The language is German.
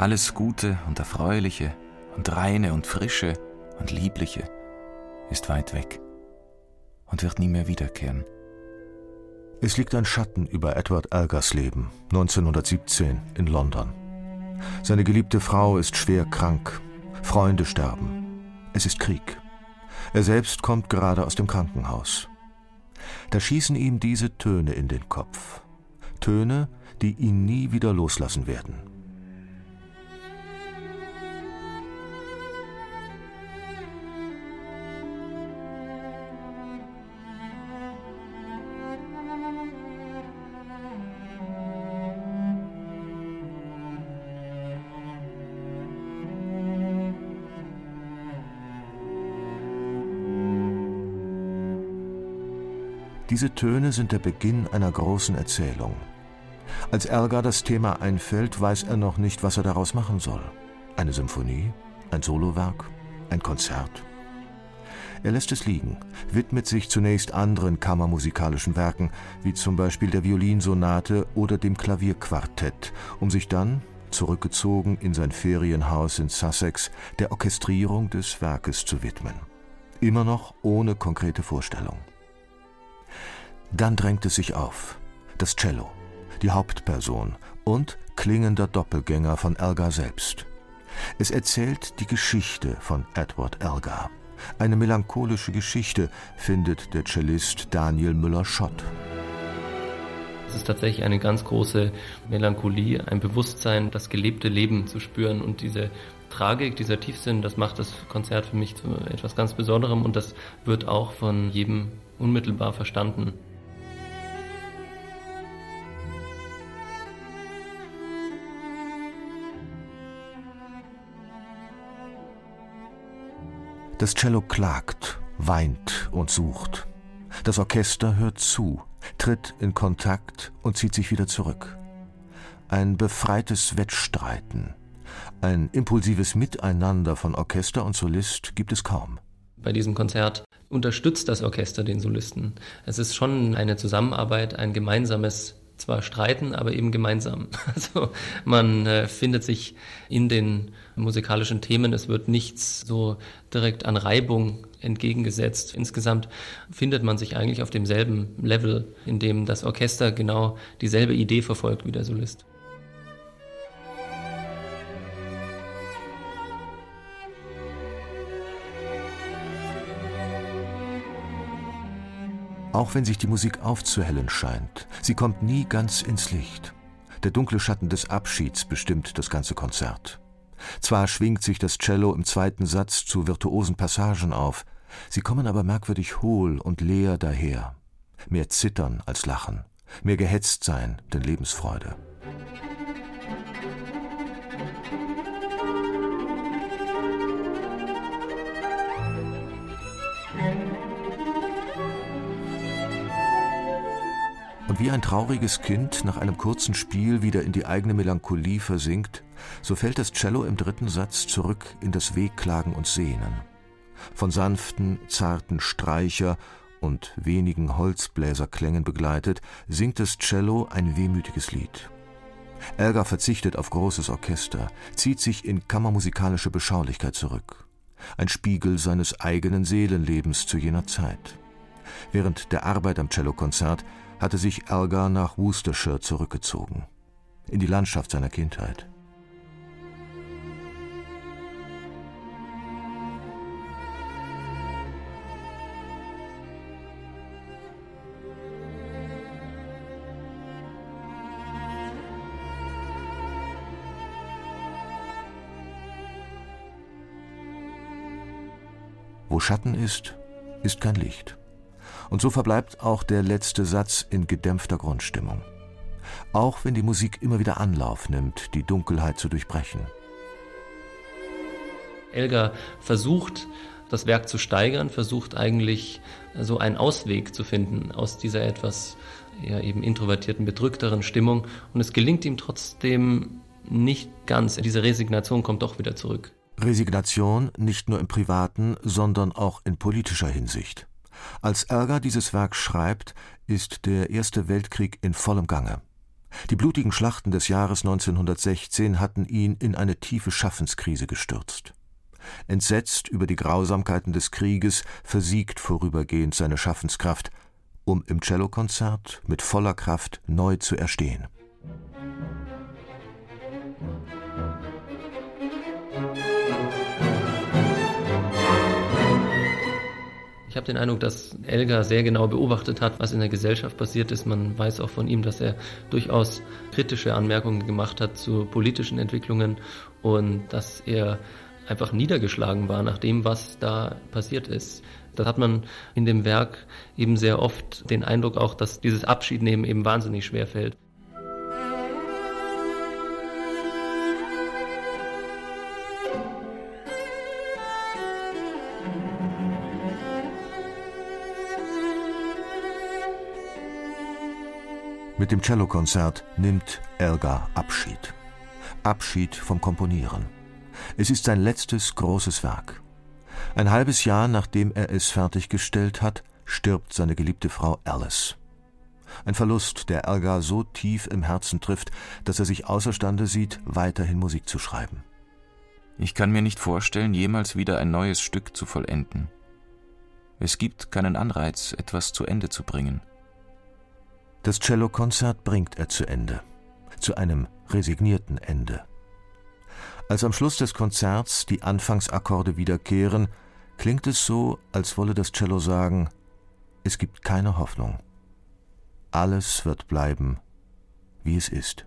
Alles Gute und Erfreuliche und Reine und Frische und Liebliche ist weit weg und wird nie mehr wiederkehren. Es liegt ein Schatten über Edward Elgers Leben, 1917 in London. Seine geliebte Frau ist schwer krank, Freunde sterben, es ist Krieg. Er selbst kommt gerade aus dem Krankenhaus. Da schießen ihm diese Töne in den Kopf. Töne, die ihn nie wieder loslassen werden. Diese Töne sind der Beginn einer großen Erzählung. Als Elgar das Thema einfällt, weiß er noch nicht, was er daraus machen soll. Eine Symphonie, ein Solowerk, ein Konzert. Er lässt es liegen, widmet sich zunächst anderen kammermusikalischen Werken, wie zum Beispiel der Violinsonate oder dem Klavierquartett, um sich dann, zurückgezogen in sein Ferienhaus in Sussex, der Orchestrierung des Werkes zu widmen. Immer noch ohne konkrete Vorstellung. Dann drängt es sich auf. Das Cello, die Hauptperson und klingender Doppelgänger von Elgar selbst. Es erzählt die Geschichte von Edward Elgar. Eine melancholische Geschichte, findet der Cellist Daniel Müller-Schott. Es ist tatsächlich eine ganz große Melancholie, ein Bewusstsein, das gelebte Leben zu spüren und diese Tragik, dieser Tiefsinn, das macht das Konzert für mich zu etwas ganz Besonderem und das wird auch von jedem unmittelbar verstanden. Das Cello klagt, weint und sucht. Das Orchester hört zu, tritt in Kontakt und zieht sich wieder zurück. Ein befreites Wettstreiten, ein impulsives Miteinander von Orchester und Solist gibt es kaum. Bei diesem Konzert unterstützt das Orchester den Solisten. Es ist schon eine Zusammenarbeit, ein gemeinsames zwar streiten, aber eben gemeinsam. Also man äh, findet sich in den musikalischen Themen, es wird nichts so direkt an Reibung entgegengesetzt. Insgesamt findet man sich eigentlich auf demselben Level, in dem das Orchester genau dieselbe Idee verfolgt wie der Solist. Auch wenn sich die Musik aufzuhellen scheint, sie kommt nie ganz ins Licht. Der dunkle Schatten des Abschieds bestimmt das ganze Konzert. Zwar schwingt sich das Cello im zweiten Satz zu virtuosen Passagen auf, sie kommen aber merkwürdig hohl und leer daher. Mehr Zittern als Lachen, mehr gehetzt sein denn Lebensfreude. Wie ein trauriges Kind nach einem kurzen Spiel wieder in die eigene Melancholie versinkt, so fällt das Cello im dritten Satz zurück in das Wehklagen und Sehnen. Von sanften, zarten Streicher und wenigen Holzbläserklängen begleitet, singt das Cello ein wehmütiges Lied. Elgar verzichtet auf großes Orchester, zieht sich in kammermusikalische Beschaulichkeit zurück. Ein Spiegel seines eigenen Seelenlebens zu jener Zeit. Während der Arbeit am Cellokonzert hatte sich Elgar nach Worcestershire zurückgezogen, in die Landschaft seiner Kindheit. Wo Schatten ist, ist kein Licht. Und so verbleibt auch der letzte Satz in gedämpfter Grundstimmung. Auch wenn die Musik immer wieder Anlauf nimmt, die Dunkelheit zu durchbrechen. Elgar versucht, das Werk zu steigern, versucht eigentlich so einen Ausweg zu finden aus dieser etwas ja, eben introvertierten, bedrückteren Stimmung. Und es gelingt ihm trotzdem nicht ganz. Diese Resignation kommt doch wieder zurück. Resignation nicht nur im privaten, sondern auch in politischer Hinsicht. Als Ärger dieses Werk schreibt, ist der Erste Weltkrieg in vollem Gange. Die blutigen Schlachten des Jahres 1916 hatten ihn in eine tiefe Schaffenskrise gestürzt. Entsetzt über die Grausamkeiten des Krieges versiegt vorübergehend seine Schaffenskraft, um im Cellokonzert mit voller Kraft neu zu erstehen. Ich habe den Eindruck, dass Elgar sehr genau beobachtet hat, was in der Gesellschaft passiert ist. Man weiß auch von ihm, dass er durchaus kritische Anmerkungen gemacht hat zu politischen Entwicklungen und dass er einfach niedergeschlagen war nach dem, was da passiert ist. Da hat man in dem Werk eben sehr oft den Eindruck auch, dass dieses Abschiednehmen eben wahnsinnig schwer fällt. Mit dem Cellokonzert nimmt Elgar Abschied. Abschied vom Komponieren. Es ist sein letztes großes Werk. Ein halbes Jahr nachdem er es fertiggestellt hat, stirbt seine geliebte Frau Alice. Ein Verlust, der Elgar so tief im Herzen trifft, dass er sich außerstande sieht, weiterhin Musik zu schreiben. Ich kann mir nicht vorstellen, jemals wieder ein neues Stück zu vollenden. Es gibt keinen Anreiz, etwas zu Ende zu bringen. Das Cellokonzert bringt er zu Ende, zu einem resignierten Ende. Als am Schluss des Konzerts die Anfangsakkorde wiederkehren, klingt es so, als wolle das Cello sagen, es gibt keine Hoffnung. Alles wird bleiben, wie es ist.